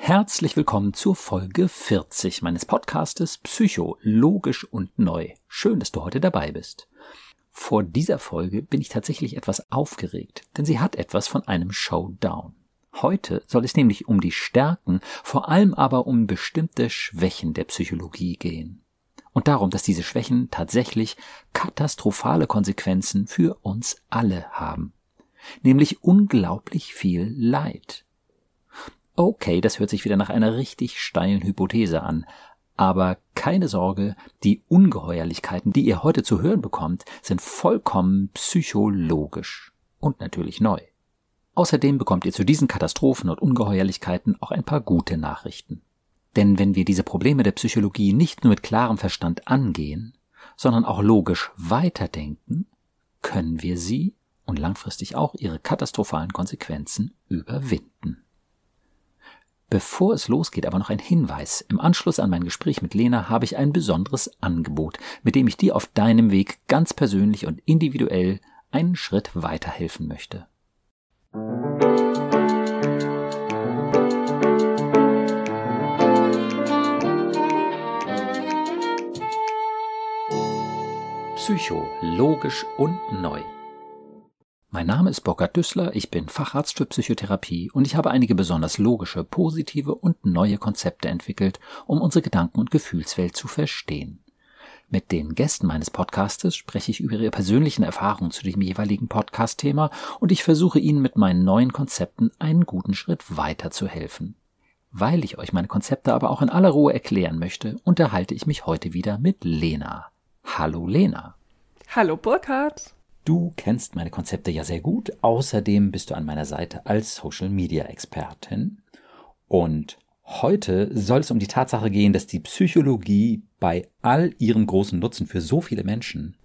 Herzlich willkommen zur Folge 40 meines Podcastes Psycho, logisch und neu. Schön, dass du heute dabei bist. Vor dieser Folge bin ich tatsächlich etwas aufgeregt, denn sie hat etwas von einem Showdown. Heute soll es nämlich um die Stärken, vor allem aber um bestimmte Schwächen der Psychologie gehen. Und darum, dass diese Schwächen tatsächlich katastrophale Konsequenzen für uns alle haben nämlich unglaublich viel Leid. Okay, das hört sich wieder nach einer richtig steilen Hypothese an, aber keine Sorge, die Ungeheuerlichkeiten, die ihr heute zu hören bekommt, sind vollkommen psychologisch und natürlich neu. Außerdem bekommt ihr zu diesen Katastrophen und Ungeheuerlichkeiten auch ein paar gute Nachrichten. Denn wenn wir diese Probleme der Psychologie nicht nur mit klarem Verstand angehen, sondern auch logisch weiterdenken, können wir sie und langfristig auch ihre katastrophalen Konsequenzen überwinden. Bevor es losgeht, aber noch ein Hinweis. Im Anschluss an mein Gespräch mit Lena habe ich ein besonderes Angebot, mit dem ich dir auf deinem Weg ganz persönlich und individuell einen Schritt weiterhelfen möchte. Psycho, logisch und neu. Mein Name ist Burkhard Düssler, ich bin Facharzt für Psychotherapie und ich habe einige besonders logische, positive und neue Konzepte entwickelt, um unsere Gedanken- und Gefühlswelt zu verstehen. Mit den Gästen meines Podcastes spreche ich über ihre persönlichen Erfahrungen zu dem jeweiligen Podcast-Thema und ich versuche ihnen mit meinen neuen Konzepten einen guten Schritt weiter zu helfen. Weil ich euch meine Konzepte aber auch in aller Ruhe erklären möchte, unterhalte ich mich heute wieder mit Lena. Hallo Lena. Hallo Burkhard. Du kennst meine Konzepte ja sehr gut. Außerdem bist du an meiner Seite als Social Media Expertin. Und heute soll es um die Tatsache gehen, dass die Psychologie bei all ihrem großen Nutzen für so viele Menschen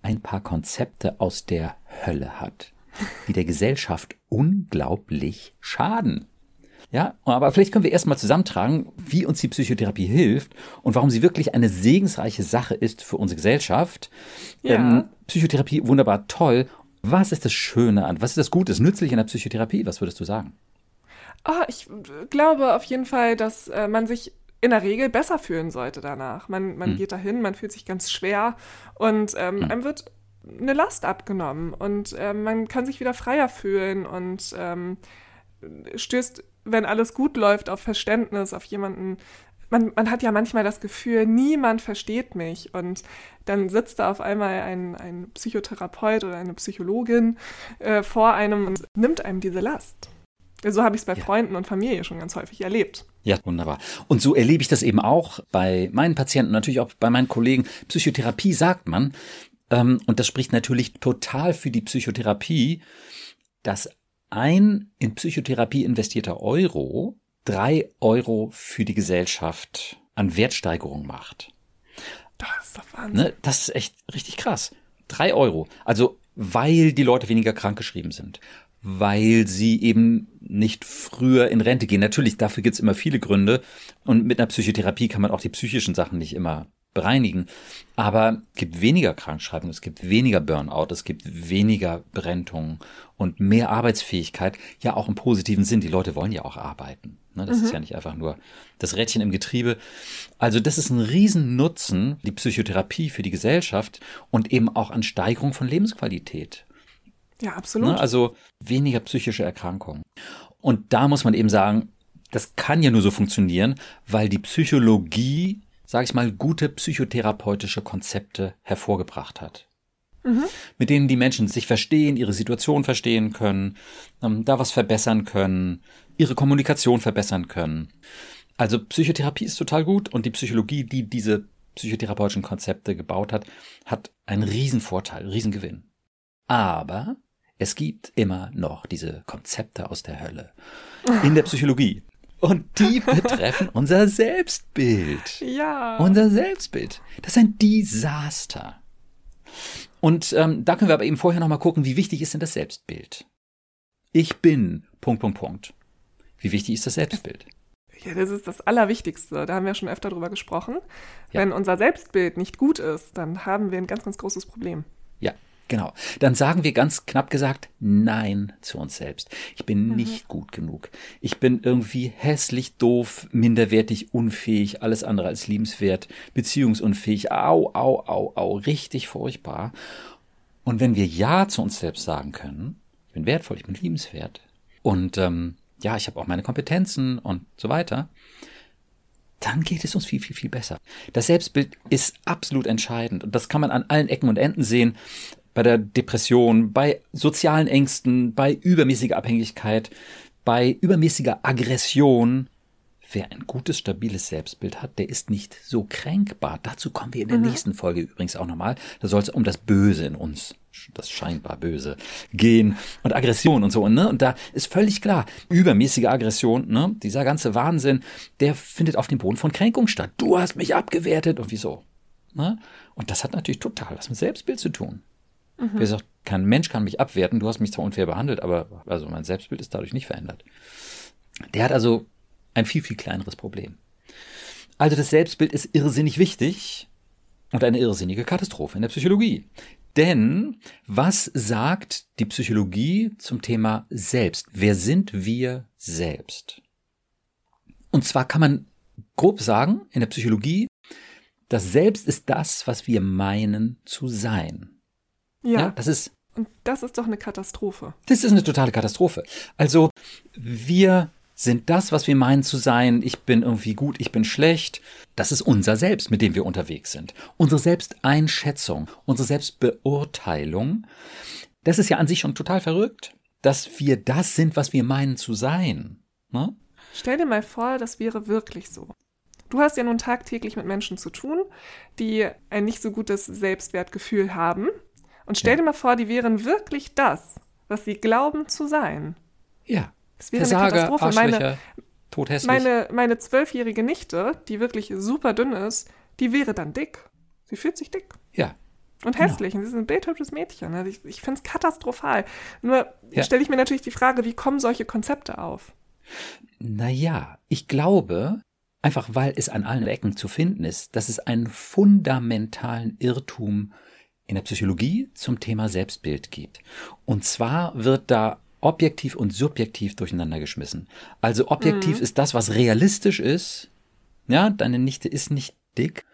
ein paar Konzepte aus der Hölle hat, die der Gesellschaft unglaublich schaden. Ja, aber vielleicht können wir erstmal zusammentragen, wie uns die Psychotherapie hilft und warum sie wirklich eine segensreiche Sache ist für unsere Gesellschaft. Ja. Ähm, Psychotherapie, wunderbar, toll. Was ist das Schöne an, was ist das Gute, das Nützliche in der Psychotherapie? Was würdest du sagen? Oh, ich glaube auf jeden Fall, dass äh, man sich in der Regel besser fühlen sollte danach. Man, man hm. geht dahin, man fühlt sich ganz schwer und ähm, hm. einem wird eine Last abgenommen und äh, man kann sich wieder freier fühlen und ähm, stößt wenn alles gut läuft, auf Verständnis, auf jemanden. Man, man hat ja manchmal das Gefühl, niemand versteht mich. Und dann sitzt da auf einmal ein, ein Psychotherapeut oder eine Psychologin äh, vor einem und nimmt einem diese Last. So habe ich es bei ja. Freunden und Familie schon ganz häufig erlebt. Ja, wunderbar. Und so erlebe ich das eben auch bei meinen Patienten, natürlich auch bei meinen Kollegen. Psychotherapie sagt man, ähm, und das spricht natürlich total für die Psychotherapie, dass ein in Psychotherapie investierter Euro drei Euro für die Gesellschaft an Wertsteigerung macht. Das ist doch Wahnsinn. Ne? Das ist echt richtig krass. Drei Euro. Also, weil die Leute weniger krankgeschrieben sind. Weil sie eben nicht früher in Rente gehen. Natürlich, dafür gibt's immer viele Gründe. Und mit einer Psychotherapie kann man auch die psychischen Sachen nicht immer bereinigen. Aber es gibt weniger Krankschreibung, es gibt weniger Burnout, es gibt weniger Berentungen und mehr Arbeitsfähigkeit. Ja, auch im positiven Sinn. Die Leute wollen ja auch arbeiten. Ne? Das mhm. ist ja nicht einfach nur das Rädchen im Getriebe. Also das ist ein Riesennutzen, die Psychotherapie für die Gesellschaft und eben auch an Steigerung von Lebensqualität. Ja, absolut. Ne? Also weniger psychische Erkrankungen. Und da muss man eben sagen, das kann ja nur so funktionieren, weil die Psychologie sage ich mal, gute psychotherapeutische Konzepte hervorgebracht hat. Mhm. Mit denen die Menschen sich verstehen, ihre Situation verstehen können, ähm, da was verbessern können, ihre Kommunikation verbessern können. Also Psychotherapie ist total gut und die Psychologie, die diese psychotherapeutischen Konzepte gebaut hat, hat einen Riesenvorteil, Riesengewinn. Aber es gibt immer noch diese Konzepte aus der Hölle in der Psychologie. Und die betreffen unser Selbstbild. Ja. Unser Selbstbild. Das ist ein Desaster. Und ähm, da können wir aber eben vorher nochmal gucken, wie wichtig ist denn das Selbstbild? Ich bin, Punkt, Punkt, Punkt. Wie wichtig ist das Selbstbild? Ja, das ist das Allerwichtigste. Da haben wir schon öfter drüber gesprochen. Ja. Wenn unser Selbstbild nicht gut ist, dann haben wir ein ganz, ganz großes Problem. Ja, Genau. Dann sagen wir ganz knapp gesagt Nein zu uns selbst. Ich bin mhm. nicht gut genug. Ich bin irgendwie hässlich, doof, minderwertig, unfähig, alles andere als liebenswert, beziehungsunfähig. Au, au, au, au. Richtig furchtbar. Und wenn wir Ja zu uns selbst sagen können, ich bin wertvoll, ich bin liebenswert und ähm, ja, ich habe auch meine Kompetenzen und so weiter, dann geht es uns viel, viel, viel besser. Das Selbstbild ist absolut entscheidend und das kann man an allen Ecken und Enden sehen bei der Depression, bei sozialen Ängsten, bei übermäßiger Abhängigkeit, bei übermäßiger Aggression. Wer ein gutes, stabiles Selbstbild hat, der ist nicht so kränkbar. Dazu kommen wir in der mhm. nächsten Folge übrigens auch nochmal. Da soll es um das Böse in uns, das scheinbar Böse, gehen und Aggression und so. Ne? Und da ist völlig klar, übermäßige Aggression, ne? dieser ganze Wahnsinn, der findet auf dem Boden von Kränkung statt. Du hast mich abgewertet und wieso? Ne? Und das hat natürlich total was mit Selbstbild zu tun. Mhm. Gesagt, kein Mensch kann mich abwerten. Du hast mich zwar unfair behandelt, aber also mein Selbstbild ist dadurch nicht verändert. Der hat also ein viel, viel kleineres Problem. Also das Selbstbild ist irrsinnig wichtig und eine irrsinnige Katastrophe in der Psychologie. Denn was sagt die Psychologie zum Thema Selbst? Wer sind wir selbst? Und zwar kann man grob sagen, in der Psychologie, das Selbst ist das, was wir meinen zu sein. Ja. ja. Das ist. Und das ist doch eine Katastrophe. Das ist eine totale Katastrophe. Also, wir sind das, was wir meinen zu sein. Ich bin irgendwie gut, ich bin schlecht. Das ist unser Selbst, mit dem wir unterwegs sind. Unsere Selbsteinschätzung, unsere Selbstbeurteilung. Das ist ja an sich schon total verrückt, dass wir das sind, was wir meinen zu sein. Ne? Stell dir mal vor, das wäre wirklich so. Du hast ja nun tagtäglich mit Menschen zu tun, die ein nicht so gutes Selbstwertgefühl haben und stell ja. dir mal vor, die wären wirklich das, was sie glauben zu sein. Ja. Das wäre Versager, eine Katastrophe. Meine, meine, meine zwölfjährige Nichte, die wirklich super dünn ist, die wäre dann dick. Sie fühlt sich dick. Ja. Und genau. hässlich. Und sie ist ein bildhübsches Mädchen. Also ich, ich finde es katastrophal. Nur ja. stelle ich mir natürlich die Frage, wie kommen solche Konzepte auf? Naja, ich glaube, einfach weil es an allen Ecken zu finden ist, dass es einen fundamentalen Irrtum gibt in der Psychologie zum Thema Selbstbild gibt. Und zwar wird da objektiv und subjektiv durcheinander geschmissen. Also objektiv mhm. ist das, was realistisch ist. Ja, deine Nichte ist nicht dick.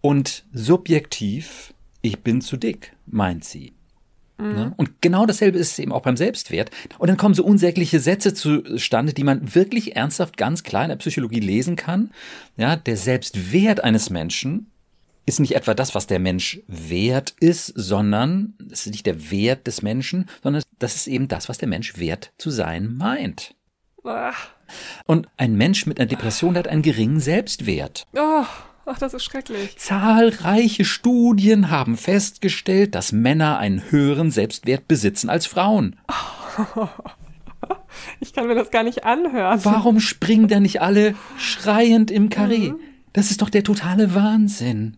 Und subjektiv, ich bin zu dick, meint sie. Mhm. Ne? Und genau dasselbe ist es eben auch beim Selbstwert. Und dann kommen so unsägliche Sätze zustande, die man wirklich ernsthaft ganz klar in der Psychologie lesen kann. Ja, der Selbstwert eines Menschen ist nicht etwa das, was der Mensch wert ist, sondern es ist nicht der Wert des Menschen, sondern das ist eben das, was der Mensch wert zu sein meint. Ach. Und ein Mensch mit einer Depression hat einen geringen Selbstwert. Oh. Ach, das ist schrecklich. Zahlreiche Studien haben festgestellt, dass Männer einen höheren Selbstwert besitzen als Frauen. Ich kann mir das gar nicht anhören. Warum springen da nicht alle schreiend im Karree? Mhm. Das ist doch der totale Wahnsinn.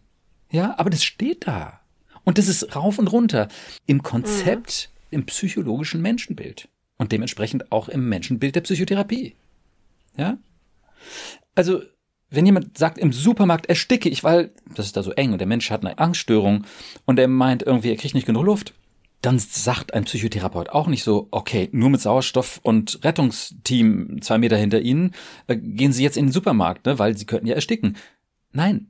Ja, aber das steht da. Und das ist rauf und runter im Konzept, mhm. im psychologischen Menschenbild und dementsprechend auch im Menschenbild der Psychotherapie. Ja? Also, wenn jemand sagt, im Supermarkt ersticke ich, weil das ist da so eng und der Mensch hat eine Angststörung und er meint irgendwie, er kriegt nicht genug Luft, dann sagt ein Psychotherapeut auch nicht so, okay, nur mit Sauerstoff und Rettungsteam zwei Meter hinter Ihnen, äh, gehen Sie jetzt in den Supermarkt, ne, weil Sie könnten ja ersticken. Nein,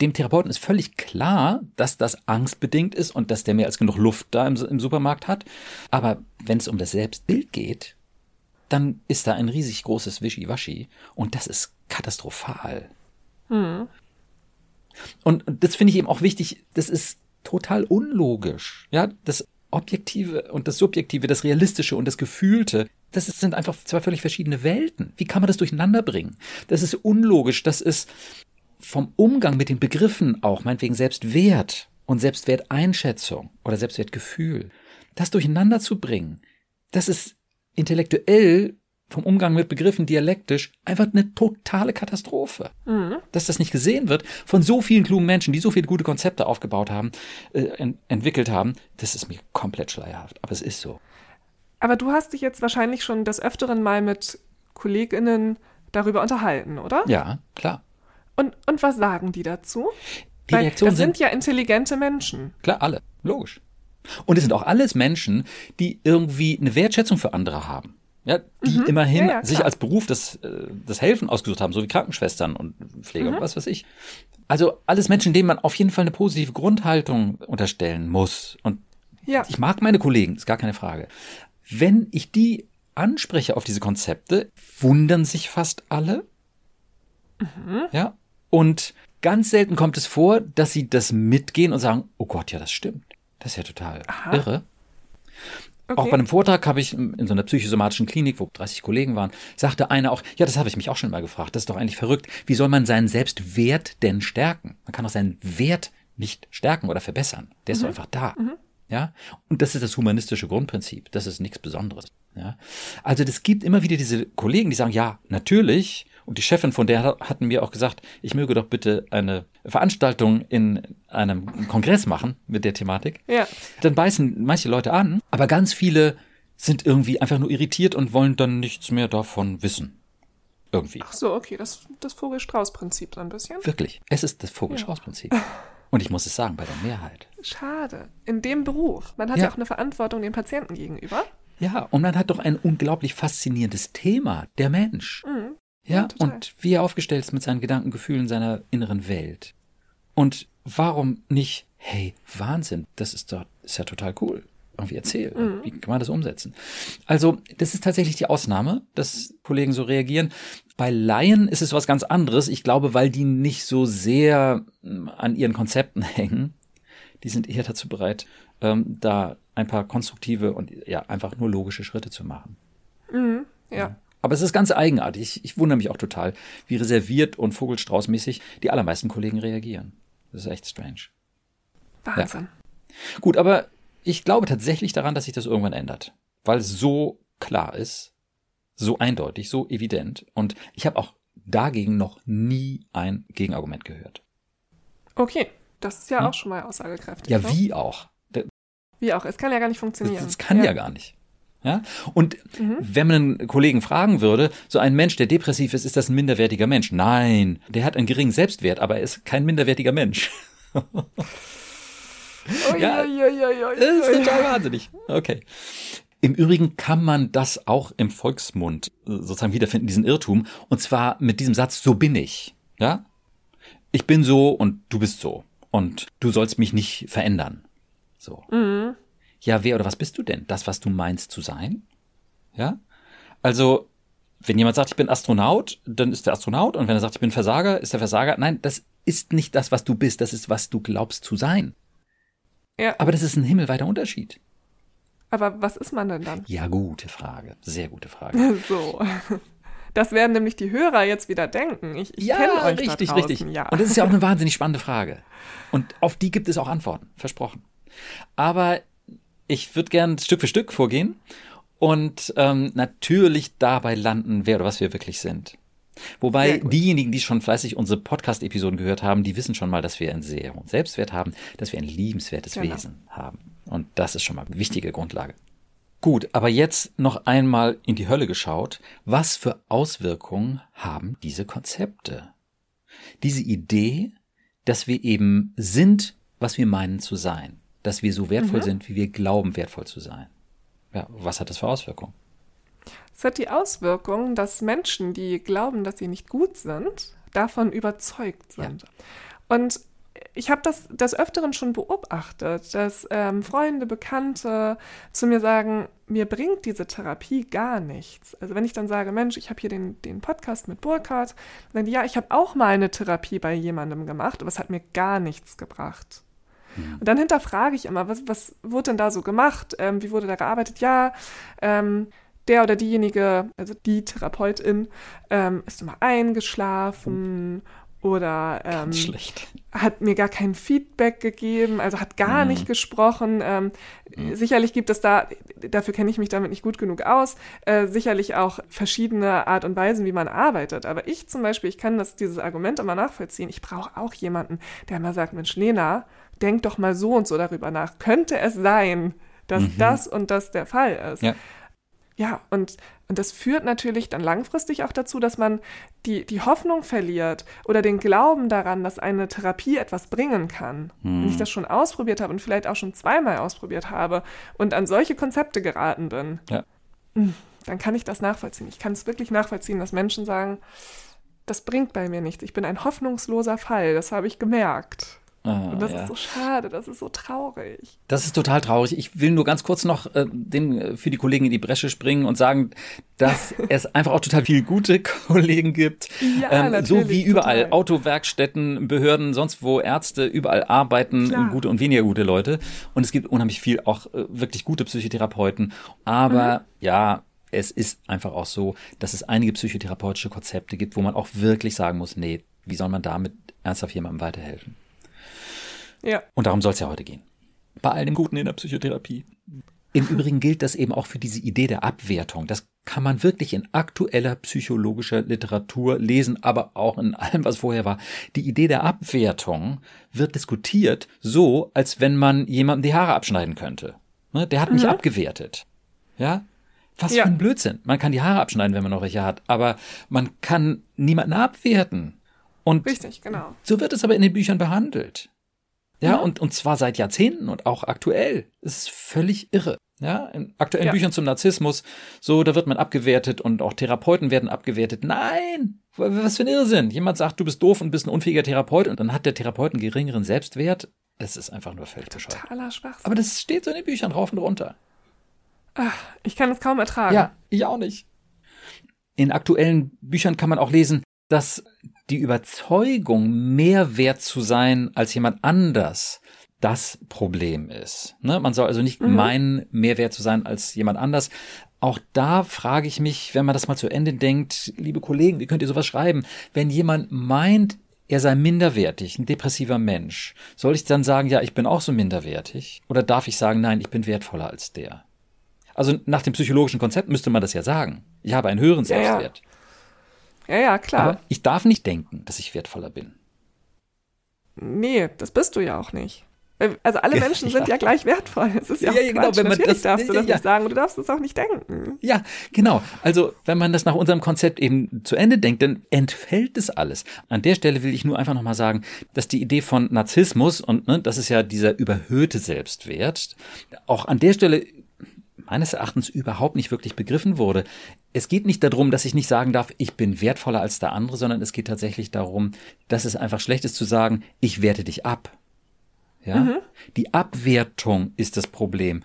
dem Therapeuten ist völlig klar, dass das angstbedingt ist und dass der mehr als genug Luft da im, im Supermarkt hat. Aber wenn es um das Selbstbild geht, dann ist da ein riesig großes Wischiwaschi und das ist katastrophal. Hm. Und, und das finde ich eben auch wichtig, das ist total unlogisch. Ja, das Objektive und das Subjektive, das Realistische und das Gefühlte, das sind einfach zwei völlig verschiedene Welten. Wie kann man das durcheinander bringen? Das ist unlogisch, das ist vom Umgang mit den Begriffen auch, meinetwegen Selbstwert und Selbstwerteinschätzung oder Selbstwertgefühl, das durcheinander zu bringen, das ist intellektuell vom Umgang mit Begriffen dialektisch einfach eine totale Katastrophe. Mhm. Dass das nicht gesehen wird von so vielen klugen Menschen, die so viele gute Konzepte aufgebaut haben, äh, ent entwickelt haben, das ist mir komplett schleierhaft. Aber es ist so. Aber du hast dich jetzt wahrscheinlich schon des Öfteren mal mit KollegInnen darüber unterhalten, oder? Ja, klar. Und, und was sagen die dazu? Die Weil Reaktion das sind, sind ja intelligente Menschen. Klar, alle. Logisch. Und es sind auch alles Menschen, die irgendwie eine Wertschätzung für andere haben. Ja, die mhm. immerhin ja, ja, sich als Beruf das, äh, das Helfen ausgesucht haben, so wie Krankenschwestern und Pfleger mhm. und was weiß ich. Also alles Menschen, denen man auf jeden Fall eine positive Grundhaltung unterstellen muss. Und ja. ich mag meine Kollegen, ist gar keine Frage. Wenn ich die anspreche auf diese Konzepte, wundern sich fast alle. Mhm. Ja. Und ganz selten kommt es vor, dass sie das mitgehen und sagen, oh Gott, ja, das stimmt. Das ist ja total Aha. irre. Okay. Auch bei einem Vortrag habe ich in so einer psychosomatischen Klinik, wo 30 Kollegen waren, sagte einer auch, ja, das habe ich mich auch schon mal gefragt, das ist doch eigentlich verrückt. Wie soll man seinen Selbstwert denn stärken? Man kann doch seinen Wert nicht stärken oder verbessern. Der ist mhm. doch einfach da. Mhm. Ja, und das ist das humanistische Grundprinzip. Das ist nichts Besonderes. Ja, also das gibt immer wieder diese Kollegen, die sagen, ja, natürlich. Und die Chefin von der hatten mir auch gesagt, ich möge doch bitte eine Veranstaltung in einem Kongress machen mit der Thematik. Ja. Dann beißen manche Leute an, aber ganz viele sind irgendwie einfach nur irritiert und wollen dann nichts mehr davon wissen. Irgendwie. Ach so, okay, das, das Vogel-Strauß-Prinzip so ein bisschen. Wirklich, es ist das Vogel-Strauß-Prinzip. Ja. Und ich muss es sagen, bei der Mehrheit. Schade. In dem Beruf. Man hat ja, ja auch eine Verantwortung dem Patienten gegenüber. Ja, und man hat doch ein unglaublich faszinierendes Thema, der Mensch. Mhm. Ja, ja und wie er aufgestellt ist mit seinen Gedanken, Gefühlen, seiner inneren Welt. Und warum nicht, hey, Wahnsinn, das ist doch, ist ja total cool. Irgendwie erzählen. Mhm. Wie kann man das umsetzen? Also, das ist tatsächlich die Ausnahme, dass Kollegen so reagieren. Bei Laien ist es was ganz anderes. Ich glaube, weil die nicht so sehr hm, an ihren Konzepten hängen. Die sind eher dazu bereit, ähm, da ein paar konstruktive und ja, einfach nur logische Schritte zu machen. Mhm, ja. ja. Aber es ist ganz eigenartig. Ich, ich wundere mich auch total, wie reserviert und Vogelstraußmäßig die allermeisten Kollegen reagieren. Das ist echt strange. Wahnsinn. Ja. Gut, aber ich glaube tatsächlich daran, dass sich das irgendwann ändert. Weil es so klar ist, so eindeutig, so evident. Und ich habe auch dagegen noch nie ein Gegenargument gehört. Okay, das ist ja hm? auch schon mal aussagekräftig. Ja, ne? wie auch. Wie auch, es kann ja gar nicht funktionieren. Das, das kann ja. ja gar nicht. Ja? Und mhm. wenn man einen Kollegen fragen würde, so ein Mensch, der depressiv ist, ist das ein minderwertiger Mensch? Nein, der hat einen geringen Selbstwert, aber er ist kein minderwertiger Mensch. ja, ja, ja, ja, das ist total wahnsinnig. Okay. Im Übrigen kann man das auch im Volksmund äh, sozusagen wiederfinden, diesen Irrtum. Und zwar mit diesem Satz, so bin ich. Ja? Ich bin so und du bist so. Und du sollst mich nicht verändern. So. Mhm. Ja, wer oder was bist du denn? Das, was du meinst zu sein? Ja? Also, wenn jemand sagt, ich bin Astronaut, dann ist der Astronaut. Und wenn er sagt, ich bin Versager, ist der Versager. Nein, das ist nicht das, was du bist. Das ist, was du glaubst zu sein. Ja. Aber das ist ein himmelweiter Unterschied. Aber was ist man denn dann? Ja, gute Frage. Sehr gute Frage. so. Das werden nämlich die Hörer jetzt wieder denken. Ich, ich ja, kenne euch richtig, richtig. Ja. Und das ist ja auch eine wahnsinnig spannende Frage. Und auf die gibt es auch Antworten, versprochen. Aber ich würde gern Stück für Stück vorgehen und ähm, natürlich dabei landen, wer oder was wir wirklich sind. Wobei diejenigen, die schon fleißig unsere Podcast-Episoden gehört haben, die wissen schon mal, dass wir einen sehr hohen Selbstwert haben, dass wir ein liebenswertes genau. Wesen haben. Und das ist schon mal eine wichtige Grundlage. Gut, aber jetzt noch einmal in die Hölle geschaut. Was für Auswirkungen haben diese Konzepte? Diese Idee, dass wir eben sind, was wir meinen zu sein dass wir so wertvoll mhm. sind, wie wir glauben, wertvoll zu sein. Ja, was hat das für Auswirkungen? Es hat die Auswirkung, dass Menschen, die glauben, dass sie nicht gut sind, davon überzeugt sind. Ja. Und ich habe das des Öfteren schon beobachtet, dass ähm, Freunde, Bekannte zu mir sagen, mir bringt diese Therapie gar nichts. Also wenn ich dann sage, Mensch, ich habe hier den, den Podcast mit Burkhardt, dann ja, ich habe auch mal eine Therapie bei jemandem gemacht, aber es hat mir gar nichts gebracht. Mhm. Und dann hinterfrage ich immer, was, was wurde denn da so gemacht? Ähm, wie wurde da gearbeitet? Ja, ähm, der oder diejenige, also die Therapeutin, ähm, ist immer eingeschlafen oder ähm, hat mir gar kein Feedback gegeben, also hat gar mhm. nicht gesprochen. Ähm, mhm. Sicherlich gibt es da, dafür kenne ich mich damit nicht gut genug aus, äh, sicherlich auch verschiedene Art und Weisen, wie man arbeitet. Aber ich zum Beispiel, ich kann das, dieses Argument immer nachvollziehen. Ich brauche auch jemanden, der mal sagt, Mensch, Lena, denk doch mal so und so darüber nach. Könnte es sein, dass mhm. das und das der Fall ist? Ja. Ja, und, und das führt natürlich dann langfristig auch dazu, dass man die, die Hoffnung verliert oder den Glauben daran, dass eine Therapie etwas bringen kann. Hm. Wenn ich das schon ausprobiert habe und vielleicht auch schon zweimal ausprobiert habe und an solche Konzepte geraten bin, ja. Hm, dann kann ich das nachvollziehen. Ich kann es wirklich nachvollziehen, dass Menschen sagen, das bringt bei mir nichts. Ich bin ein hoffnungsloser Fall. Das habe ich gemerkt. Ah, und das ja. ist so schade, das ist so traurig. Das ist total traurig. Ich will nur ganz kurz noch äh, den, äh, für die Kollegen in die Bresche springen und sagen, dass es einfach auch total viele gute Kollegen gibt. Ja, ähm, so wie überall. Total. Autowerkstätten, Behörden, sonst wo Ärzte, überall arbeiten Klar. gute und weniger gute Leute. Und es gibt unheimlich viel auch äh, wirklich gute Psychotherapeuten. Aber mhm. ja, es ist einfach auch so, dass es einige psychotherapeutische Konzepte gibt, wo man auch wirklich sagen muss, nee, wie soll man damit ernsthaft jemandem weiterhelfen? Ja. Und darum soll es ja heute gehen. Bei all dem Guten in der Psychotherapie. Im Übrigen gilt das eben auch für diese Idee der Abwertung. Das kann man wirklich in aktueller psychologischer Literatur lesen, aber auch in allem, was vorher war. Die Idee der Abwertung wird diskutiert so, als wenn man jemandem die Haare abschneiden könnte. Ne, der hat mich mhm. abgewertet. Ja? Was ja. für ein Blödsinn. Man kann die Haare abschneiden, wenn man noch welche hat, aber man kann niemanden abwerten. Und Richtig, genau. So wird es aber in den Büchern behandelt. Ja, ja, Und, und zwar seit Jahrzehnten und auch aktuell. Es ist völlig irre. Ja, in aktuellen ja. Büchern zum Narzissmus, so, da wird man abgewertet und auch Therapeuten werden abgewertet. Nein! Was für ein Irrsinn. Jemand sagt, du bist doof und bist ein unfähiger Therapeut und dann hat der Therapeut einen geringeren Selbstwert. Es ist einfach nur völlig bescheuert. Totaler Schwachsinn. Aber das steht so in den Büchern rauf und runter. Ach, ich kann es kaum ertragen. Ja, ich auch nicht. In aktuellen Büchern kann man auch lesen, dass die Überzeugung, mehr wert zu sein als jemand anders, das Problem ist. Ne? Man soll also nicht mhm. meinen, mehr wert zu sein als jemand anders. Auch da frage ich mich, wenn man das mal zu Ende denkt, liebe Kollegen, wie könnt ihr sowas schreiben? Wenn jemand meint, er sei minderwertig, ein depressiver Mensch, soll ich dann sagen, ja, ich bin auch so minderwertig? Oder darf ich sagen, nein, ich bin wertvoller als der? Also nach dem psychologischen Konzept müsste man das ja sagen. Ich habe einen höheren Selbstwert. Ja, ja. Ja, ja, klar. Aber ich darf nicht denken, dass ich wertvoller bin. Nee, das bist du ja auch nicht. Äh, also alle Menschen sind ja gleich wertvoll. Es ist ja, ja, ja genau, wenn man Natürlich das, darfst du das ja, nicht sagen und du darfst es auch nicht denken. Ja, genau. Also wenn man das nach unserem Konzept eben zu Ende denkt, dann entfällt es alles. An der Stelle will ich nur einfach nochmal sagen, dass die Idee von Narzissmus und ne, das ist ja dieser überhöhte Selbstwert, auch an der Stelle meines Erachtens überhaupt nicht wirklich begriffen wurde. Es geht nicht darum, dass ich nicht sagen darf, ich bin wertvoller als der andere, sondern es geht tatsächlich darum, dass es einfach schlecht ist zu sagen, ich werte dich ab. Ja? Mhm. Die Abwertung ist das Problem.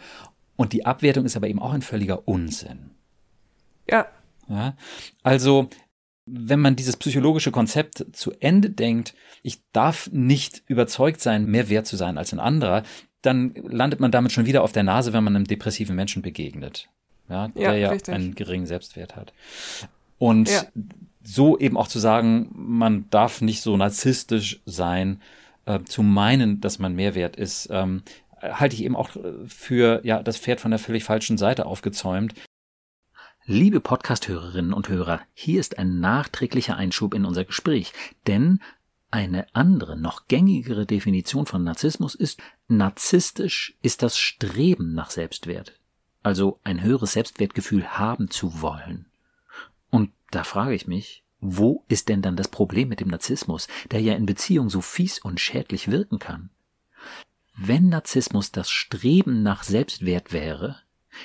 Und die Abwertung ist aber eben auch ein völliger Unsinn. Ja. ja? Also, wenn man dieses psychologische Konzept zu Ende denkt, ich darf nicht überzeugt sein, mehr wert zu sein als ein anderer, dann landet man damit schon wieder auf der Nase, wenn man einem depressiven Menschen begegnet. Ja, der ja, ja einen geringen Selbstwert hat. Und ja. so eben auch zu sagen, man darf nicht so narzisstisch sein, äh, zu meinen, dass man mehr wert ist, ähm, halte ich eben auch für ja das Pferd von der völlig falschen Seite aufgezäumt. Liebe Podcast-Hörerinnen und Hörer, hier ist ein nachträglicher Einschub in unser Gespräch, denn eine andere, noch gängigere Definition von Narzissmus ist, narzisstisch ist das Streben nach Selbstwert, also ein höheres Selbstwertgefühl haben zu wollen. Und da frage ich mich, wo ist denn dann das Problem mit dem Narzissmus, der ja in Beziehung so fies und schädlich wirken kann? Wenn Narzissmus das Streben nach Selbstwert wäre,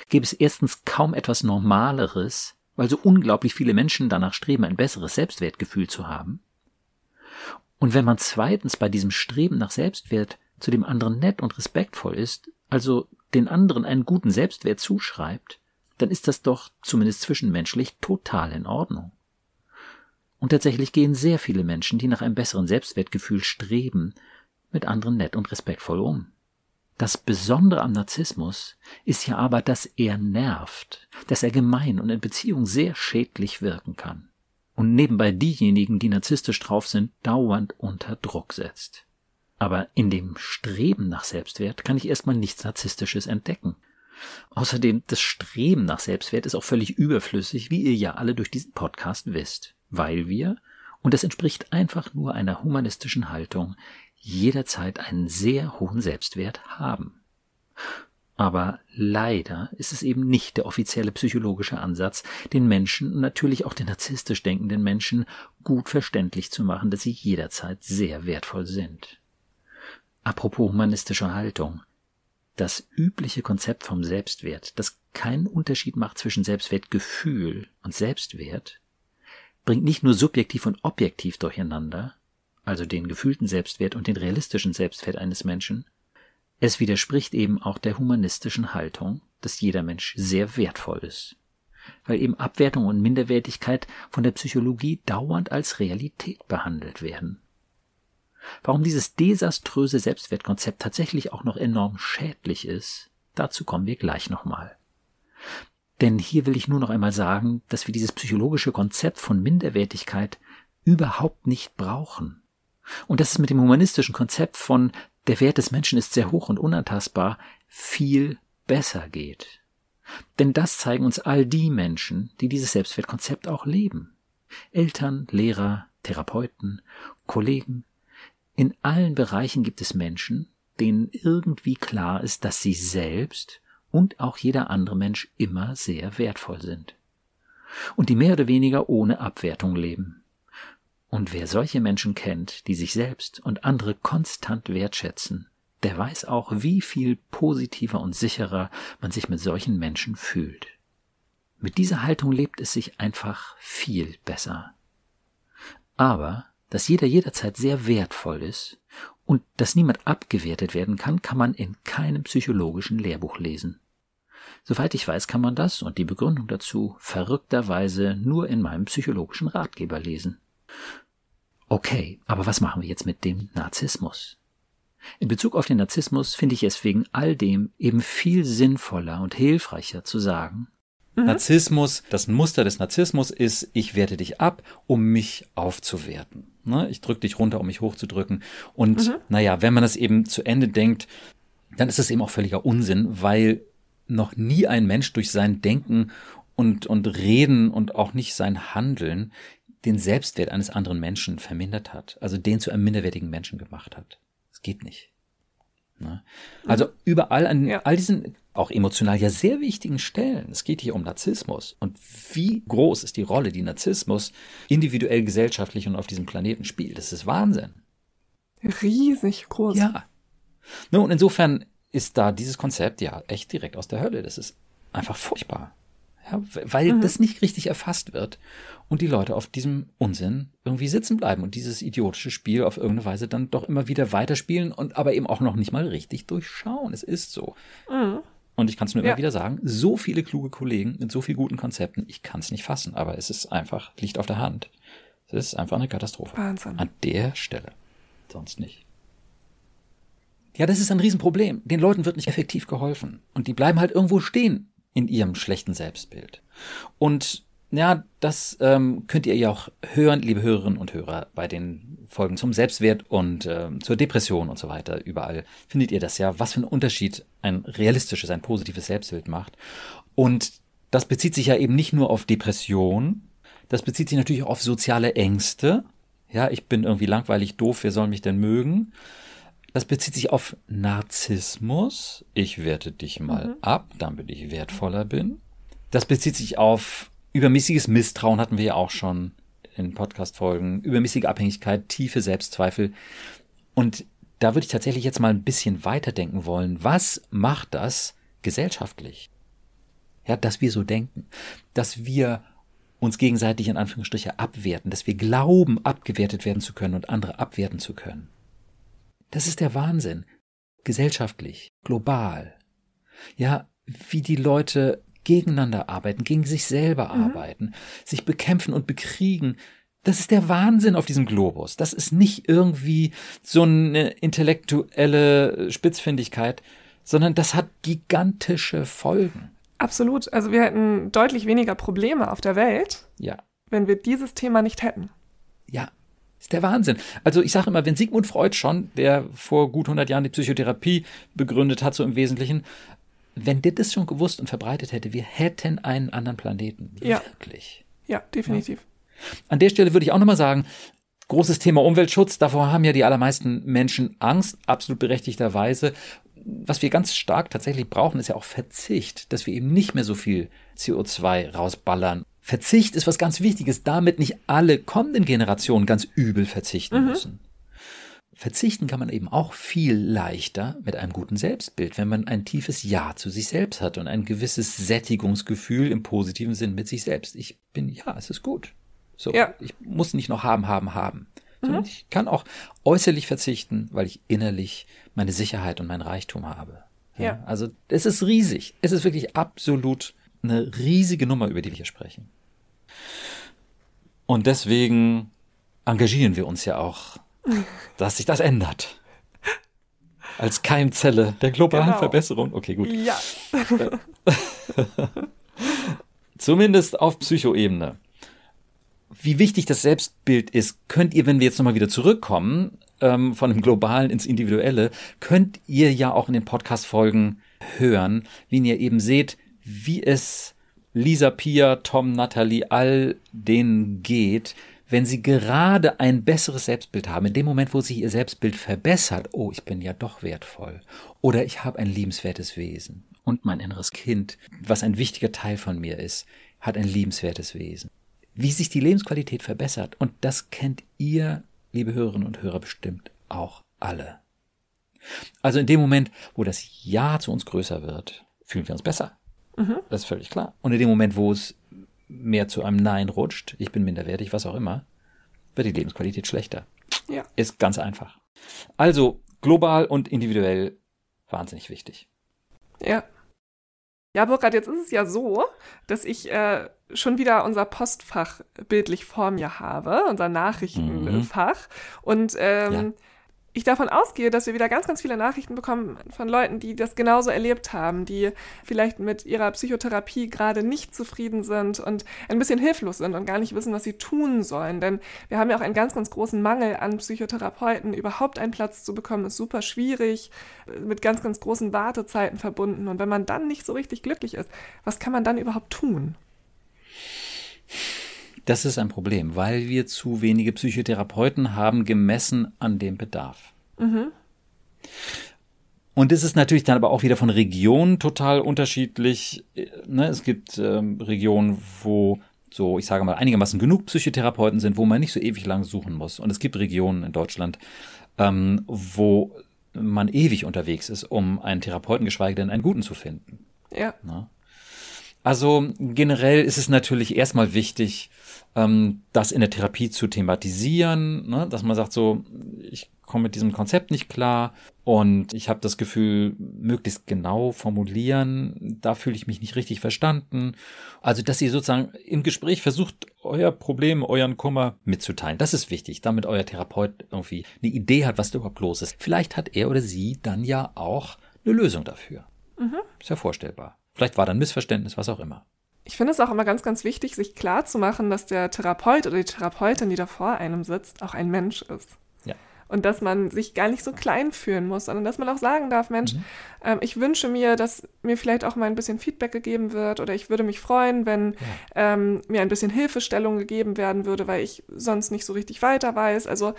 gäbe es erstens kaum etwas Normaleres, weil so unglaublich viele Menschen danach streben, ein besseres Selbstwertgefühl zu haben. Und wenn man zweitens bei diesem Streben nach Selbstwert zu dem anderen nett und respektvoll ist, also den anderen einen guten Selbstwert zuschreibt, dann ist das doch zumindest zwischenmenschlich total in Ordnung. Und tatsächlich gehen sehr viele Menschen, die nach einem besseren Selbstwertgefühl streben, mit anderen nett und respektvoll um. Das Besondere am Narzissmus ist ja aber, dass er nervt, dass er gemein und in Beziehung sehr schädlich wirken kann und nebenbei diejenigen, die narzisstisch drauf sind, dauernd unter Druck setzt. Aber in dem Streben nach Selbstwert kann ich erstmal nichts Narzisstisches entdecken. Außerdem, das Streben nach Selbstwert ist auch völlig überflüssig, wie ihr ja alle durch diesen Podcast wisst, weil wir, und das entspricht einfach nur einer humanistischen Haltung, jederzeit einen sehr hohen Selbstwert haben. Aber leider ist es eben nicht der offizielle psychologische Ansatz, den Menschen und natürlich auch den narzisstisch denkenden Menschen gut verständlich zu machen, dass sie jederzeit sehr wertvoll sind. Apropos humanistische Haltung. Das übliche Konzept vom Selbstwert, das keinen Unterschied macht zwischen Selbstwertgefühl und Selbstwert, bringt nicht nur subjektiv und objektiv durcheinander, also den gefühlten Selbstwert und den realistischen Selbstwert eines Menschen, es widerspricht eben auch der humanistischen Haltung, dass jeder Mensch sehr wertvoll ist, weil eben Abwertung und Minderwertigkeit von der Psychologie dauernd als Realität behandelt werden. Warum dieses desaströse Selbstwertkonzept tatsächlich auch noch enorm schädlich ist, dazu kommen wir gleich nochmal. Denn hier will ich nur noch einmal sagen, dass wir dieses psychologische Konzept von Minderwertigkeit überhaupt nicht brauchen. Und dass es mit dem humanistischen Konzept von der Wert des Menschen ist sehr hoch und unantastbar, viel besser geht. Denn das zeigen uns all die Menschen, die dieses Selbstwertkonzept auch leben. Eltern, Lehrer, Therapeuten, Kollegen. In allen Bereichen gibt es Menschen, denen irgendwie klar ist, dass sie selbst und auch jeder andere Mensch immer sehr wertvoll sind. Und die mehr oder weniger ohne Abwertung leben. Und wer solche Menschen kennt, die sich selbst und andere konstant wertschätzen, der weiß auch, wie viel positiver und sicherer man sich mit solchen Menschen fühlt. Mit dieser Haltung lebt es sich einfach viel besser. Aber, dass jeder jederzeit sehr wertvoll ist und dass niemand abgewertet werden kann, kann man in keinem psychologischen Lehrbuch lesen. Soweit ich weiß, kann man das und die Begründung dazu verrückterweise nur in meinem psychologischen Ratgeber lesen. Okay, aber was machen wir jetzt mit dem Narzissmus? In Bezug auf den Narzissmus finde ich es wegen all dem eben viel sinnvoller und hilfreicher zu sagen, mhm. Narzissmus, das Muster des Narzissmus ist, ich werte dich ab, um mich aufzuwerten. Ne? Ich drücke dich runter, um mich hochzudrücken. Und mhm. naja, wenn man das eben zu Ende denkt, dann ist es eben auch völliger Unsinn, weil noch nie ein Mensch durch sein Denken und, und Reden und auch nicht sein Handeln den Selbstwert eines anderen Menschen vermindert hat, also den zu einem minderwertigen Menschen gemacht hat. Es geht nicht. Ne? Also mhm. überall an ja. all diesen auch emotional ja sehr wichtigen Stellen. Es geht hier um Narzissmus. Und wie groß ist die Rolle, die Narzissmus individuell, gesellschaftlich und auf diesem Planeten spielt? Das ist Wahnsinn. Riesig groß. Ja. Nun, insofern ist da dieses Konzept ja echt direkt aus der Hölle. Das ist einfach furchtbar. Ja, weil mhm. das nicht richtig erfasst wird und die Leute auf diesem Unsinn irgendwie sitzen bleiben und dieses idiotische Spiel auf irgendeine Weise dann doch immer wieder weiterspielen und aber eben auch noch nicht mal richtig durchschauen. Es ist so. Mhm. Und ich kann es nur ja. immer wieder sagen, so viele kluge Kollegen mit so vielen guten Konzepten, ich kann es nicht fassen, aber es ist einfach, liegt auf der Hand. Es ist einfach eine Katastrophe. Wahnsinn. An der Stelle. Sonst nicht. Ja, das ist ein Riesenproblem. Den Leuten wird nicht effektiv geholfen. Und die bleiben halt irgendwo stehen in ihrem schlechten Selbstbild. Und ja, das ähm, könnt ihr ja auch hören, liebe Hörerinnen und Hörer, bei den Folgen zum Selbstwert und äh, zur Depression und so weiter. Überall findet ihr das ja, was für einen Unterschied ein realistisches, ein positives Selbstbild macht. Und das bezieht sich ja eben nicht nur auf Depression, das bezieht sich natürlich auch auf soziale Ängste. Ja, ich bin irgendwie langweilig doof, wer soll mich denn mögen? Das bezieht sich auf Narzissmus. Ich werte dich mal mhm. ab, damit ich wertvoller bin. Das bezieht sich auf übermäßiges Misstrauen, hatten wir ja auch schon in Podcast-Folgen. Übermäßige Abhängigkeit, tiefe Selbstzweifel. Und da würde ich tatsächlich jetzt mal ein bisschen weiterdenken wollen. Was macht das gesellschaftlich? Ja, dass wir so denken. Dass wir uns gegenseitig in Anführungsstriche abwerten, dass wir glauben, abgewertet werden zu können und andere abwerten zu können. Das ist der Wahnsinn. Gesellschaftlich, global. Ja, wie die Leute gegeneinander arbeiten, gegen sich selber mhm. arbeiten, sich bekämpfen und bekriegen. Das ist der Wahnsinn auf diesem Globus. Das ist nicht irgendwie so eine intellektuelle Spitzfindigkeit, sondern das hat gigantische Folgen. Absolut. Also wir hätten deutlich weniger Probleme auf der Welt, ja. wenn wir dieses Thema nicht hätten. Ja, ist der Wahnsinn. Also ich sage immer, wenn Sigmund Freud schon, der vor gut 100 Jahren die Psychotherapie begründet hat, so im Wesentlichen, wenn der das schon gewusst und verbreitet hätte, wir hätten einen anderen Planeten. Ja. Wirklich. Ja, definitiv. Ja. An der Stelle würde ich auch nochmal sagen, großes Thema Umweltschutz, davor haben ja die allermeisten Menschen Angst, absolut berechtigterweise. was wir ganz stark tatsächlich brauchen, ist ja auch Verzicht, dass wir eben nicht mehr so viel CO2 rausballern. Verzicht ist was ganz Wichtiges, damit nicht alle kommenden Generationen ganz übel verzichten mhm. müssen. Verzichten kann man eben auch viel leichter mit einem guten Selbstbild, wenn man ein tiefes Ja zu sich selbst hat und ein gewisses Sättigungsgefühl im positiven Sinn mit sich selbst. Ich bin, ja, es ist gut. So, ja. ich muss nicht noch haben, haben, haben. Mhm. Ich kann auch äußerlich verzichten, weil ich innerlich meine Sicherheit und mein Reichtum habe. Ja, ja. Also es ist riesig. Es ist wirklich absolut eine riesige Nummer, über die wir hier sprechen. Und deswegen engagieren wir uns ja auch dass sich das ändert. Als Keimzelle der globalen genau. Verbesserung. Okay, gut. Ja. Zumindest auf Psychoebene. Wie wichtig das Selbstbild ist, könnt ihr, wenn wir jetzt nochmal wieder zurückkommen, ähm, von dem Globalen ins Individuelle, könnt ihr ja auch in den Podcast-Folgen hören, wie ihr eben seht, wie es Lisa, Pia, Tom, Natalie, all denen geht, wenn sie gerade ein besseres Selbstbild haben, in dem Moment, wo sich ihr Selbstbild verbessert, oh, ich bin ja doch wertvoll oder ich habe ein liebenswertes Wesen und mein inneres Kind, was ein wichtiger Teil von mir ist, hat ein liebenswertes Wesen. Wie sich die Lebensqualität verbessert und das kennt ihr, liebe Hörerinnen und Hörer, bestimmt auch alle. Also in dem Moment, wo das Ja zu uns größer wird, fühlen wir uns besser. Mhm. Das ist völlig klar. Und in dem Moment, wo es mehr zu einem Nein rutscht, ich bin minderwertig, was auch immer, wird die Lebensqualität schlechter. Ja. Ist ganz einfach. Also global und individuell wahnsinnig wichtig. Ja. Ja, Burkhard, jetzt ist es ja so, dass ich äh, schon wieder unser Postfach bildlich vor mir habe, unser Nachrichtenfach. Mhm. Und ähm, ja ich davon ausgehe, dass wir wieder ganz, ganz viele Nachrichten bekommen von Leuten, die das genauso erlebt haben, die vielleicht mit ihrer Psychotherapie gerade nicht zufrieden sind und ein bisschen hilflos sind und gar nicht wissen, was sie tun sollen. Denn wir haben ja auch einen ganz, ganz großen Mangel an Psychotherapeuten. Überhaupt einen Platz zu bekommen, ist super schwierig, mit ganz, ganz großen Wartezeiten verbunden. Und wenn man dann nicht so richtig glücklich ist, was kann man dann überhaupt tun? Das ist ein Problem, weil wir zu wenige Psychotherapeuten haben, gemessen an dem Bedarf. Mhm. Und es ist natürlich dann aber auch wieder von Region total unterschiedlich. Ne, es gibt ähm, Regionen, wo so, ich sage mal, einigermaßen genug Psychotherapeuten sind, wo man nicht so ewig lang suchen muss. Und es gibt Regionen in Deutschland, ähm, wo man ewig unterwegs ist, um einen Therapeuten, geschweige denn einen guten zu finden. Ja. Na? Also generell ist es natürlich erstmal wichtig, ähm, das in der Therapie zu thematisieren, ne? dass man sagt so, ich komme mit diesem Konzept nicht klar und ich habe das Gefühl, möglichst genau formulieren, da fühle ich mich nicht richtig verstanden. Also, dass ihr sozusagen im Gespräch versucht, euer Problem, euren Kummer mitzuteilen. Das ist wichtig, damit euer Therapeut irgendwie eine Idee hat, was da überhaupt los ist. Vielleicht hat er oder sie dann ja auch eine Lösung dafür. Mhm. Ist ja vorstellbar. Vielleicht war da ein Missverständnis, was auch immer. Ich finde es auch immer ganz, ganz wichtig, sich klar zu machen, dass der Therapeut oder die Therapeutin, die da vor einem sitzt, auch ein Mensch ist. Ja. Und dass man sich gar nicht so klein fühlen muss, sondern dass man auch sagen darf, Mensch, mhm. ähm, ich wünsche mir, dass mir vielleicht auch mal ein bisschen Feedback gegeben wird oder ich würde mich freuen, wenn ja. ähm, mir ein bisschen Hilfestellung gegeben werden würde, weil ich sonst nicht so richtig weiter weiß. Also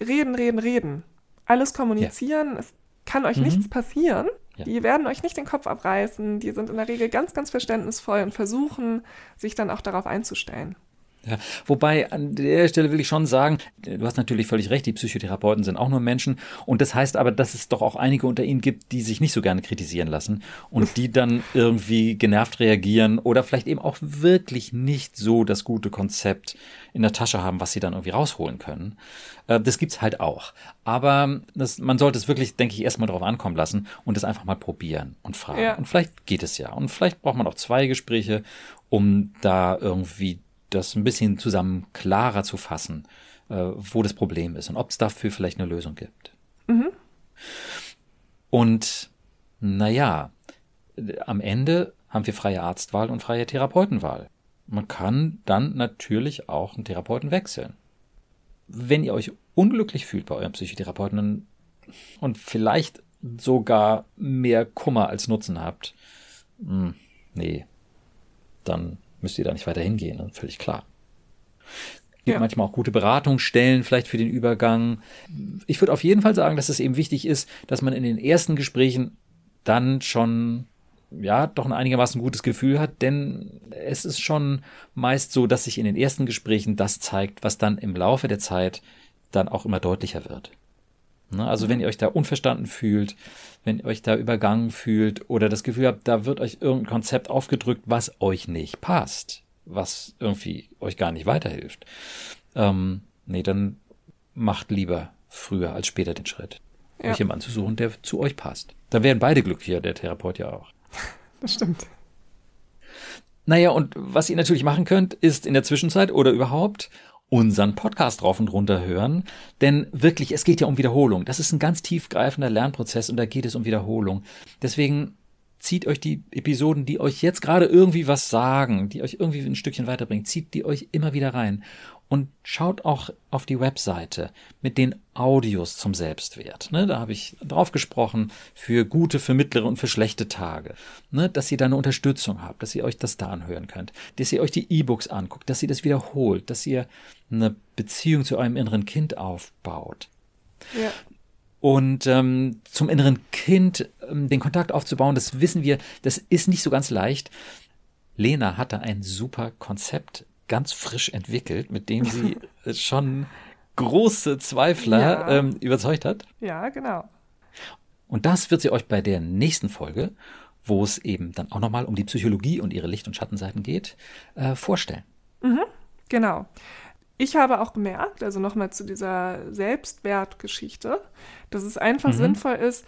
reden, reden, reden. Alles kommunizieren. Ja. Es kann euch mhm. nichts passieren. Ja. Die werden euch nicht den Kopf abreißen. Die sind in der Regel ganz, ganz verständnisvoll und versuchen, sich dann auch darauf einzustellen. Ja, wobei an der Stelle will ich schon sagen, du hast natürlich völlig recht, die Psychotherapeuten sind auch nur Menschen und das heißt aber, dass es doch auch einige unter ihnen gibt, die sich nicht so gerne kritisieren lassen und die dann irgendwie genervt reagieren oder vielleicht eben auch wirklich nicht so das gute Konzept in der Tasche haben, was sie dann irgendwie rausholen können. Äh, das gibt's halt auch. Aber das, man sollte es wirklich, denke ich, erstmal drauf ankommen lassen und es einfach mal probieren und fragen. Ja. Und vielleicht geht es ja. Und vielleicht braucht man auch zwei Gespräche, um da irgendwie das ein bisschen zusammen klarer zu fassen, äh, wo das Problem ist und ob es dafür vielleicht eine Lösung gibt. Mhm. Und naja, am Ende haben wir freie Arztwahl und freie Therapeutenwahl. Man kann dann natürlich auch einen Therapeuten wechseln. Wenn ihr euch unglücklich fühlt bei eurem Psychotherapeuten und vielleicht sogar mehr Kummer als Nutzen habt, mh, hm, nee, dann müsst ihr da nicht weiter hingehen, völlig klar. Gibt Ja. manchmal auch gute Beratungsstellen vielleicht für den Übergang. Ich würde auf jeden Fall sagen, dass es eben wichtig ist, dass man in den ersten Gesprächen dann schon ja, doch ein einigermaßen gutes Gefühl hat, denn es ist schon meist so, dass sich in den ersten Gesprächen das zeigt, was dann im Laufe der Zeit dann auch immer deutlicher wird. Ne? Also wenn ihr euch da unverstanden fühlt, wenn ihr euch da übergangen fühlt oder das Gefühl habt, da wird euch irgendein Konzept aufgedrückt, was euch nicht passt, was irgendwie euch gar nicht weiterhilft, ähm, nee, dann macht lieber früher als später den Schritt, Ja. euch jemanden zu suchen, der zu euch passt. Dann werden beide glücklicher, der Therapeut ja auch. Das stimmt. Naja, und was ihr natürlich machen könnt, ist in der Zwischenzeit oder überhaupt unseren Podcast rauf und runter hören. Denn wirklich, es geht ja um Wiederholung. Das ist ein ganz tiefgreifender Lernprozess und da geht es um Wiederholung. Deswegen zieht euch die Episoden, die euch jetzt gerade irgendwie was sagen, die euch irgendwie ein Stückchen weiterbringen, zieht die euch immer wieder rein. Und schaut auch auf die Webseite mit den Audios zum Selbstwert. Ne, da habe ich drauf gesprochen für gute, für mittlere und für schlechte Tage. Ne, dass ihr da eine Unterstützung habt, dass ihr euch das da anhören könnt, dass ihr euch die E-Books anguckt, dass ihr das wiederholt, dass ihr eine Beziehung zu eurem inneren Kind aufbaut. Ja. Und ähm, zum inneren Kind ähm, den Kontakt aufzubauen, das wissen wir, das ist nicht so ganz leicht. Lena hatte ein super Konzept ganz frisch entwickelt, mit dem sie schon große Zweifler Ja. ähm, überzeugt hat. Ja, genau. Und das wird sie euch bei der nächsten Folge, wo es eben dann auch nochmal um die Psychologie und ihre Licht- und Schattenseiten geht, äh, vorstellen. Genau. Ich habe auch gemerkt, also nochmal zu dieser Selbstwertgeschichte, dass es einfach sinnvoll ist,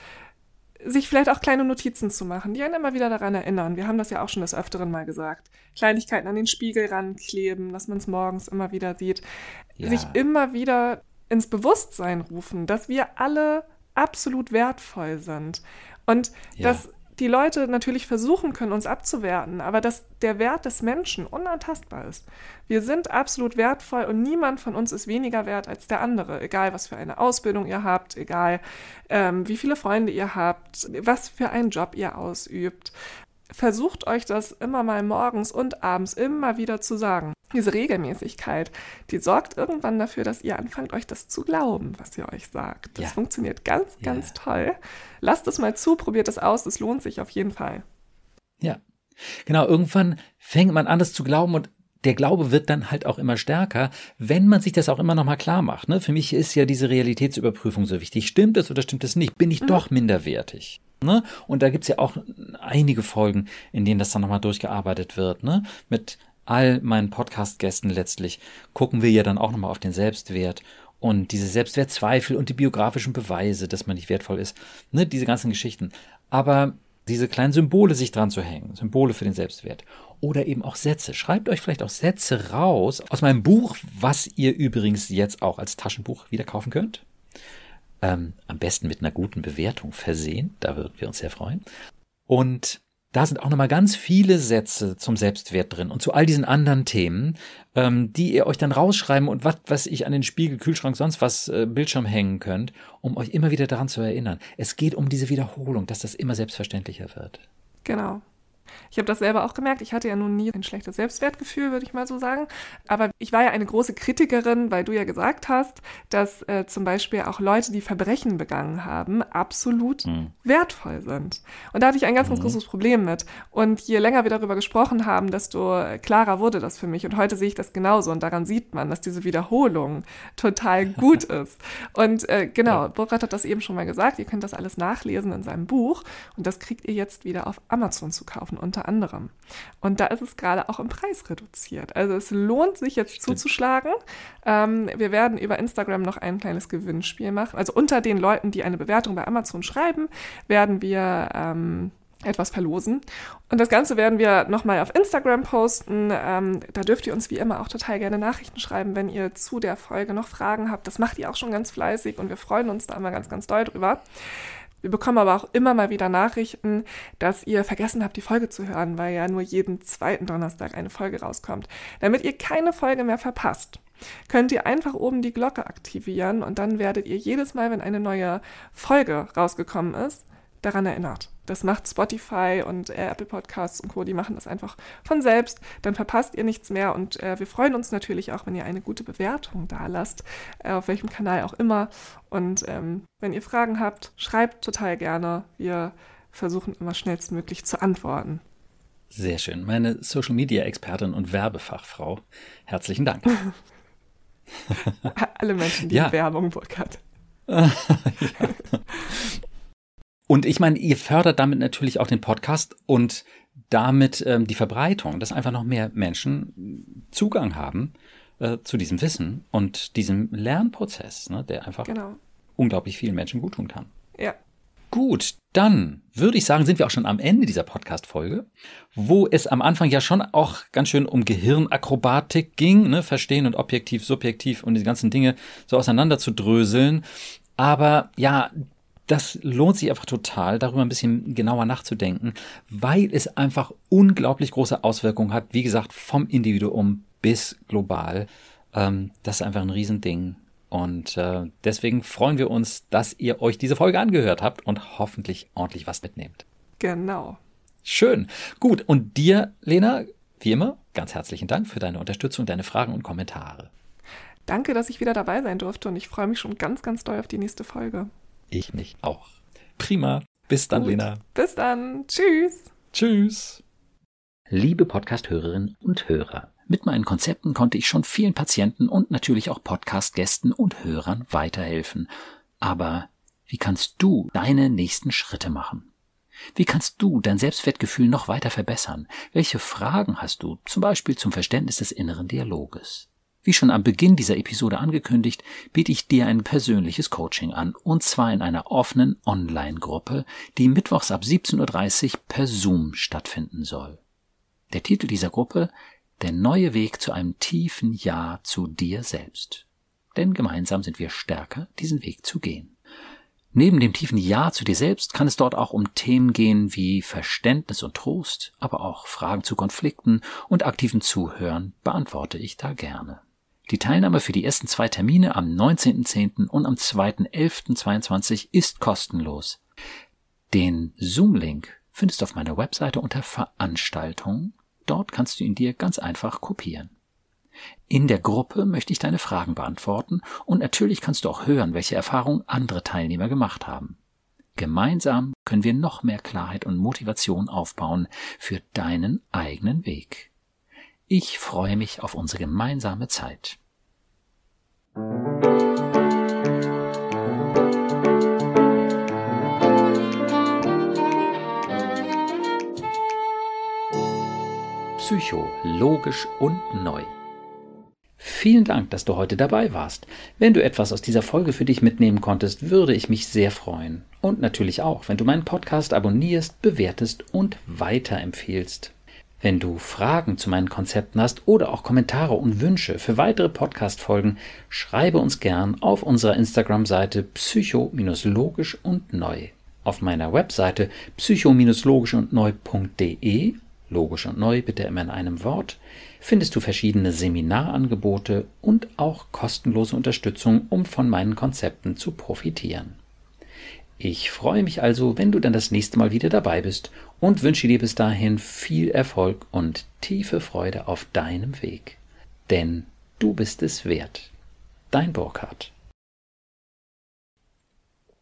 sich vielleicht auch kleine Notizen zu machen, die einen immer wieder daran erinnern. Wir haben das ja auch schon des Öfteren mal gesagt. Kleinigkeiten an den Spiegel rankleben, dass man es morgens immer wieder sieht. Ja. Sich immer wieder ins Bewusstsein rufen, dass wir alle absolut wertvoll sind. Und Ja. dass die Leute natürlich versuchen können, uns abzuwerten, aber dass der Wert des Menschen unantastbar ist. Wir sind absolut wertvoll und niemand von uns ist weniger wert als der andere, egal was für eine Ausbildung ihr habt, egal ähm, wie viele Freunde ihr habt, was für einen Job ihr ausübt. Versucht euch das immer mal morgens und abends immer wieder zu sagen. Diese Regelmäßigkeit, die sorgt irgendwann dafür, dass ihr anfangt, euch das zu glauben, was ihr euch sagt. Das Ja. funktioniert ganz, Ja. ganz toll. Lasst es mal zu, probiert es aus, es lohnt sich auf jeden Fall. Ja. Genau, irgendwann fängt man an, das zu glauben und der Glaube wird dann halt auch immer stärker, wenn man sich das auch immer nochmal klar macht. Ne? Für mich ist ja diese Realitätsüberprüfung so wichtig. Stimmt es oder stimmt es nicht? Bin ich doch minderwertig? Ne? Und da gibt's ja auch einige Folgen, in denen das dann nochmal durchgearbeitet wird. Ne? Mit all meinen Podcast-Gästen letztlich gucken wir ja dann auch nochmal auf den Selbstwert und diese Selbstwertzweifel und die biografischen Beweise, dass man nicht wertvoll ist. Ne? Diese ganzen Geschichten. Aber diese kleinen Symbole sich dran zu hängen, Symbole für den Selbstwert. Oder eben auch Sätze. Schreibt euch vielleicht auch Sätze raus aus meinem Buch, was ihr übrigens jetzt auch als Taschenbuch wieder kaufen könnt. Ähm, am besten mit einer guten Bewertung versehen, da würden wir uns sehr freuen. Und da sind auch nochmal ganz viele Sätze zum Selbstwert drin und zu all diesen anderen Themen, ähm, die ihr euch dann rausschreiben und was, was ich an den Spiegel, Kühlschrank, sonst was äh, Bildschirm hängen könnt, um euch immer wieder daran zu erinnern. Es geht um diese Wiederholung, dass das immer selbstverständlicher wird. Genau. Ich habe das selber auch gemerkt. Ich hatte ja nun nie ein schlechtes Selbstwertgefühl, würde ich mal so sagen. Aber ich war ja eine große Kritikerin, weil du ja gesagt hast, dass äh, zum Beispiel auch Leute, die Verbrechen begangen haben, absolut wertvoll sind. Und da hatte ich ein ganz, ganz großes Problem mit. Und je länger wir darüber gesprochen haben, desto klarer wurde das für mich. Und heute sehe ich das genauso. Und daran sieht man, dass diese Wiederholung total gut ist. Und äh, genau, Burkhard hat das eben schon mal gesagt. Ihr könnt das alles nachlesen in seinem Buch. Und das kriegt ihr jetzt wieder auf Amazon zu kaufen, unter anderem. Und da ist es gerade auch im Preis reduziert. Also es lohnt sich jetzt zuzuschlagen. Ähm, wir werden über Instagram noch ein kleines Gewinnspiel machen. Also unter den Leuten, die eine Bewertung bei Amazon schreiben, werden wir ähm, etwas verlosen. Und das Ganze werden wir nochmal auf Instagram posten. Ähm, da dürft ihr uns wie immer auch total gerne Nachrichten schreiben, wenn ihr zu der Folge noch Fragen habt. Das macht ihr auch schon ganz fleißig und wir freuen uns da immer ganz, ganz doll drüber. Wir bekommen aber auch immer mal wieder Nachrichten, dass ihr vergessen habt, die Folge zu hören, weil ja nur jeden zweiten Donnerstag eine Folge rauskommt. Damit ihr keine Folge mehr verpasst, könnt ihr einfach oben die Glocke aktivieren und dann werdet ihr jedes Mal, wenn eine neue Folge rausgekommen ist, daran erinnert. Das macht Spotify und äh, Apple Podcasts und Co. Die machen das einfach von selbst. Dann verpasst ihr nichts mehr. Und äh, wir freuen uns natürlich auch, wenn ihr eine gute Bewertung da lasst, äh, auf welchem Kanal auch immer. Und ähm, wenn ihr Fragen habt, schreibt total gerne. Wir versuchen immer schnellstmöglich zu antworten. Sehr schön. Meine Social Media Expertin und Werbefachfrau. Herzlichen Dank. Alle Menschen, die ja. Werbung Burkhard. Und ich meine, ihr fördert damit natürlich auch den Podcast und damit ähm, die Verbreitung, dass einfach noch mehr Menschen Zugang haben äh, zu diesem Wissen und diesem Lernprozess, ne, der einfach genau. unglaublich vielen Menschen gut tun kann. Ja. Gut, dann würde ich sagen, sind wir auch schon am Ende dieser Podcast-Folge, wo es am Anfang ja schon auch ganz schön um Gehirnakrobatik ging, ne, verstehen und objektiv, subjektiv und die ganzen Dinge so auseinander zu dröseln. Aber ja, das lohnt sich einfach total, darüber ein bisschen genauer nachzudenken, weil es einfach unglaublich große Auswirkungen hat, wie gesagt, vom Individuum bis global. Ähm, das ist einfach ein Riesending. Und äh, deswegen freuen wir uns, dass ihr euch diese Folge angehört habt und hoffentlich ordentlich was mitnehmt. Genau. Schön. Gut. Und dir, Lena, wie immer, ganz herzlichen Dank für deine Unterstützung, deine Fragen und Kommentare. Danke, dass ich wieder dabei sein durfte und ich freue mich schon ganz, ganz doll auf die nächste Folge. Ich mich auch. Prima. Bis dann, Gut. Lena. Bis dann. Tschüss. Tschüss. Liebe Podcast-Hörerinnen und Hörer. Mit meinen Konzepten konnte ich schon vielen Patienten und natürlich auch Podcast-Gästen und Hörern weiterhelfen. Aber wie kannst du deine nächsten Schritte machen? Wie kannst du dein Selbstwertgefühl noch weiter verbessern? Welche Fragen hast du, zum Beispiel zum Verständnis des inneren Dialoges? Wie schon am Beginn dieser Episode angekündigt, biete ich dir ein persönliches Coaching an, und zwar in einer offenen Online-Gruppe, die mittwochs ab 17.30 Uhr per Zoom stattfinden soll. Der Titel dieser Gruppe der neue Weg zu einem tiefen Ja zu dir selbst. Denn gemeinsam sind wir stärker, diesen Weg zu gehen. Neben dem tiefen Ja zu dir selbst kann es dort auch um Themen gehen wie Verständnis und Trost, aber auch Fragen zu Konflikten und aktiven Zuhören beantworte ich da gerne. Die Teilnahme für die ersten zwei Termine am 19.10. und am 2.11.22 ist kostenlos. Den Zoom-Link findest du auf meiner Webseite unter Veranstaltungen Dort kannst du ihn dir ganz einfach kopieren. In der Gruppe möchte ich deine Fragen beantworten und natürlich kannst du auch hören, welche Erfahrungen andere Teilnehmer gemacht haben. Gemeinsam können wir noch mehr Klarheit und Motivation aufbauen für deinen eigenen Weg. Ich freue mich auf unsere gemeinsame Zeit. Psycho, logisch und neu. Vielen Dank, dass du heute dabei warst. Wenn du etwas aus dieser Folge für dich mitnehmen konntest, würde ich mich sehr freuen. Und natürlich auch, wenn du meinen Podcast abonnierst, bewertest und weiterempfehlst. Wenn du Fragen zu meinen Konzepten hast oder auch Kommentare und Wünsche für weitere Podcast-Folgen, schreibe uns gern auf unserer Instagram-Seite psycho-logisch und neu. Auf meiner Webseite psycho-logisch und neu.de logisch und neu bitte immer in einem Wort, findest du verschiedene Seminarangebote und auch kostenlose Unterstützung, um von meinen Konzepten zu profitieren. Ich freue mich also, wenn du dann das nächste Mal wieder dabei bist und wünsche dir bis dahin viel Erfolg und tiefe Freude auf deinem Weg. Denn du bist es wert. Dein Burkhardt.